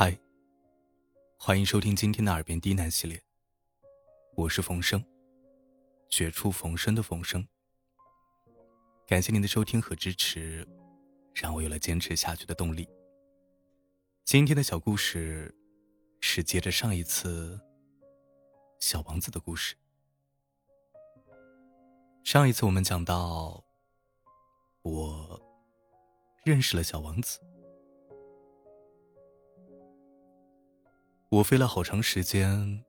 嗨，欢迎收听今天的耳边低喃系列。我是冯生，绝处逢生的冯生。感谢您的收听和支持，让我有了坚持下去的动力。今天的小故事是接着上一次小王子的故事。上一次我们讲到，我认识了小王子。我费了好长时间，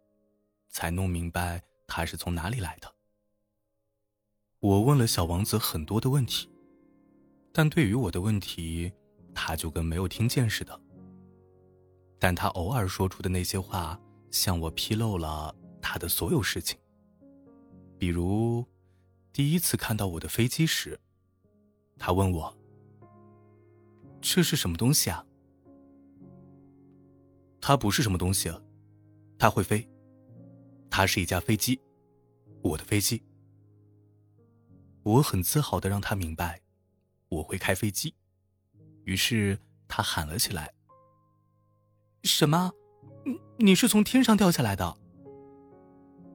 才弄明白他是从哪里来的。我问了小王子很多的问题，但对于我的问题，他就跟没有听见似的。但他偶尔说出的那些话，向我披露了他的所有事情。比如，第一次看到我的飞机时，他问我：“这是什么东西啊？”它不是什么东西啊，它会飞。它是一架飞机，我的飞机。我很自豪的让他明白，我会开飞机。于是他喊了起来：“什么？你你是从天上掉下来的？”“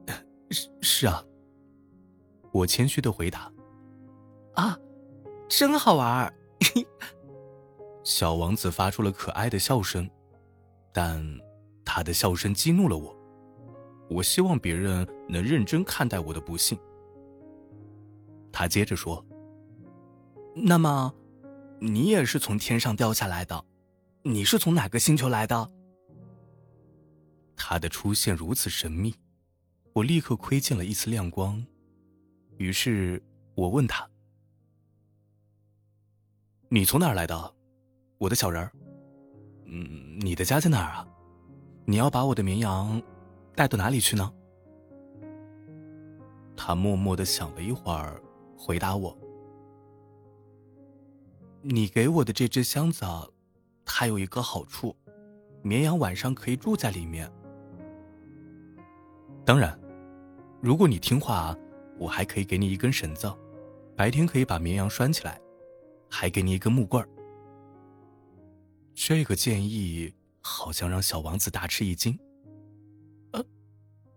是是啊。”我谦虚的回答。“啊，真好玩！” 小王子发出了可爱的笑声。但他的笑声激怒了我。我希望别人能认真看待我的不幸。他接着说：“那么，你也是从天上掉下来的？你是从哪个星球来的？”他的出现如此神秘，我立刻窥见了一丝亮光。于是我问他：“你从哪儿来的，我的小人儿？”嗯，你的家在哪儿啊？你要把我的绵羊带到哪里去呢？他默默的想了一会儿，回答我：“你给我的这只箱子，它有一个好处，绵羊晚上可以住在里面。当然，如果你听话，我还可以给你一根绳子，白天可以把绵羊拴起来，还给你一根木棍儿。”这个建议好像让小王子大吃一惊。呃，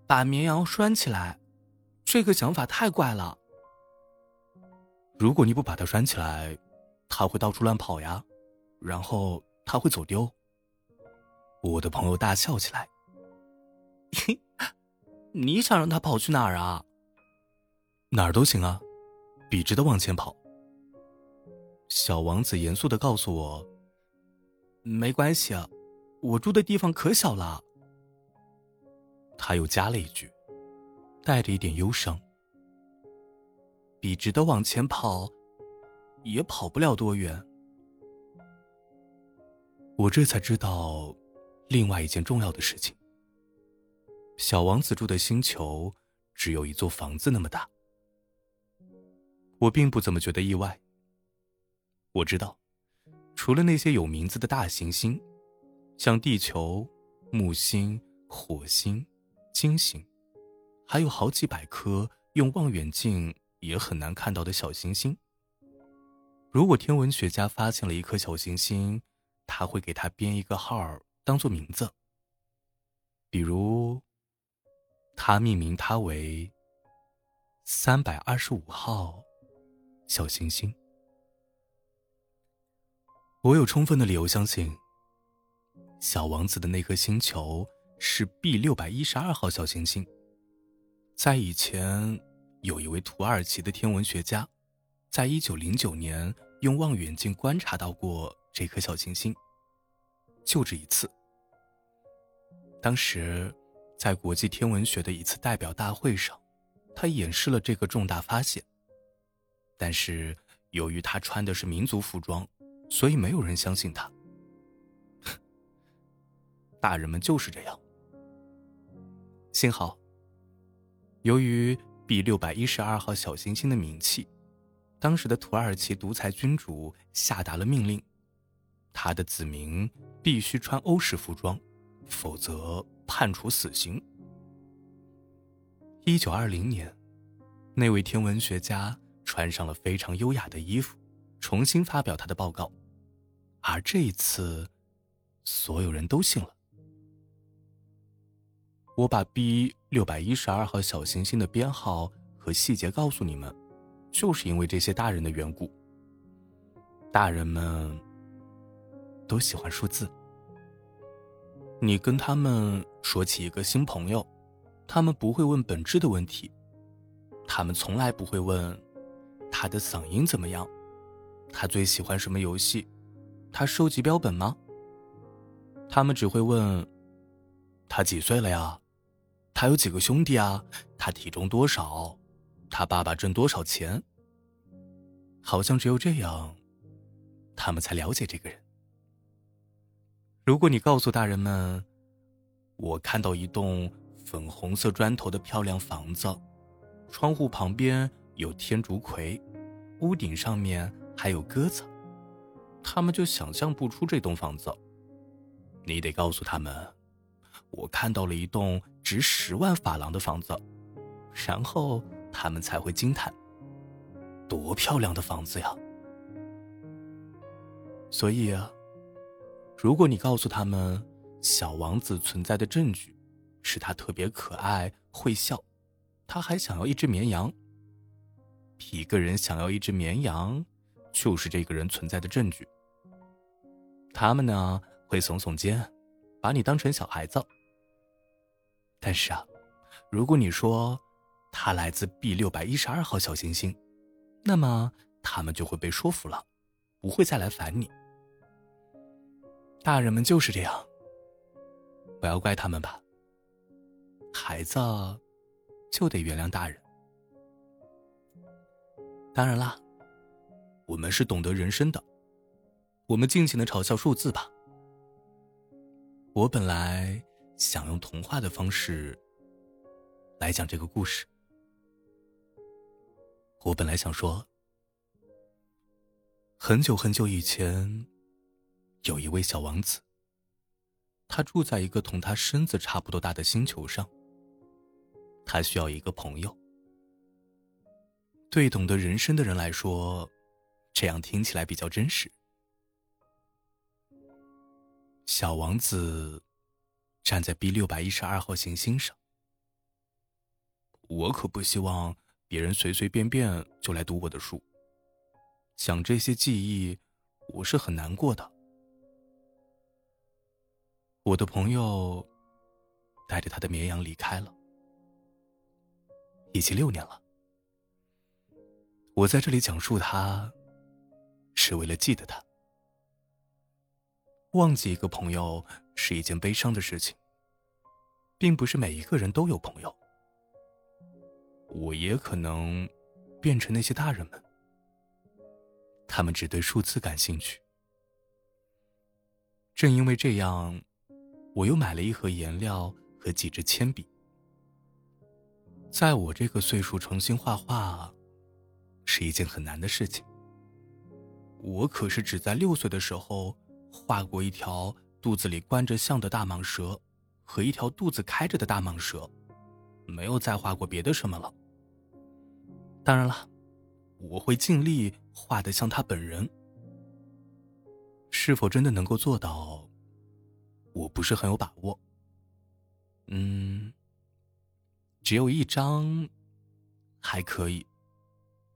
把绵羊拴起来，这个想法太怪了。如果你不把它拴起来，它会到处乱跑呀，然后它会走丢。我的朋友大笑起来。你想让它跑去哪儿啊？哪儿都行啊，笔直的往前跑。小王子严肃的告诉我。没关系，我住的地方可小了。他又加了一句，带着一点忧伤：“笔直的往前跑，也跑不了多远。”我这才知道，另外一件重要的事情：小王子住的星球只有一座房子那么大。我并不怎么觉得意外。我知道。除了那些有名字的大行星，像地球、木星、火星、金星，还有好几百颗用望远镜也很难看到的小行星。如果天文学家发现了一颗小行星，他会给它编一个号当做名字，比如，他命名它为三百二十五号小行星。我有充分的理由相信，小王子的那颗星球是 B 六百一十二号小行星。在以前，有一位土耳其的天文学家，在一九零九年用望远镜观察到过这颗小行星，就这一次。当时，在国际天文学的一次代表大会上，他演示了这个重大发现。但是，由于他穿的是民族服装。所以没有人相信他。大人们就是这样。幸好，由于 B 六百一十二号小行星的名气，当时的土耳其独裁君主下达了命令，他的子民必须穿欧式服装，否则判处死刑。一九二零年，那位天文学家穿上了非常优雅的衣服，重新发表他的报告。而这一次，所有人都信了。我把 B 六百一十二号小行星的编号和细节告诉你们，就是因为这些大人的缘故。大人们都喜欢数字。你跟他们说起一个新朋友，他们不会问本质的问题，他们从来不会问他的嗓音怎么样，他最喜欢什么游戏，他收集标本吗？他们只会问他几岁了呀？他有几个兄弟啊？他体重多少？他爸爸挣多少钱？好像只有这样，他们才了解这个人。如果你告诉大人们，我看到一栋粉红色砖头的漂亮房子，窗户旁边有天竺葵，屋顶上面还有鸽子，他们就想象不出这栋房子。你得告诉他们。我看到了一栋值十万法郎的房子，然后他们才会惊叹：多漂亮的房子呀！所以啊，如果你告诉他们小王子存在的证据是他特别可爱、会笑，他还想要一只绵羊，一个人想要一只绵羊，就是这个人存在的证据。他们呢会耸耸肩，把你当成小孩子。但是啊，如果你说他来自 B 六百一十二号小行星，那么他们就会被说服了，不会再来烦你。大人们就是这样，不要怪他们吧。孩子就得原谅大人。当然啦，我们是懂得人生的，我们尽情的嘲笑数字吧。我本来。想用童话的方式来讲这个故事。我本来想说，很久很久以前，有一位小王子，他住在一个同他身子差不多大的星球上。他需要一个朋友。对懂得人生的人来说，这样听起来比较真实。小王子。站在 B 六百一十二号行星上，我可不希望别人随随便便就来读我的书。想这些记忆，我是很难过的。我的朋友带着他的绵羊离开了，已经六年了。我在这里讲述他，是为了记得他。忘记一个朋友是一件悲伤的事情，并不是每一个人都有朋友。我也可能变成那些大人们，他们只对数字感兴趣。正因为这样，我又买了一盒颜料和几支铅笔。在我这个岁数重新画画，是一件很难的事情。我可是只在六岁的时候。画过一条肚子里关着象的大蟒蛇，和一条肚子开着的大蟒蛇，没有再画过别的什么了。当然了，我会尽力画的像他本人。是否真的能够做到，我不是很有把握。嗯，只有一张还可以，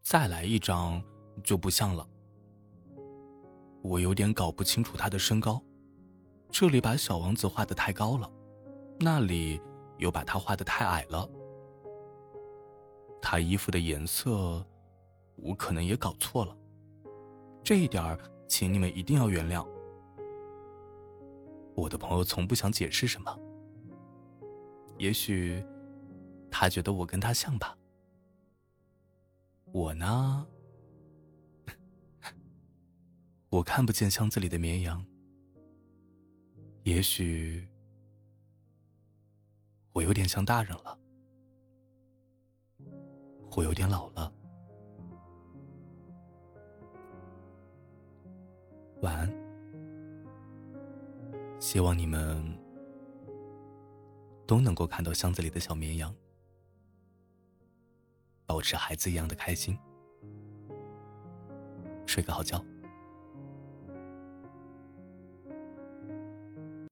再来一张就不像了。我有点搞不清楚他的身高，这里把小王子画的太高了，那里又把他画的太矮了。他衣服的颜色，我可能也搞错了，这一点请你们一定要原谅。我的朋友从不想解释什么，也许他觉得我跟他像吧。我呢？我看不见箱子里的绵羊，也许我有点像大人了，我有点老了。晚安，希望你们都能够看到箱子里的小绵羊，保持孩子一样的开心，睡个好觉。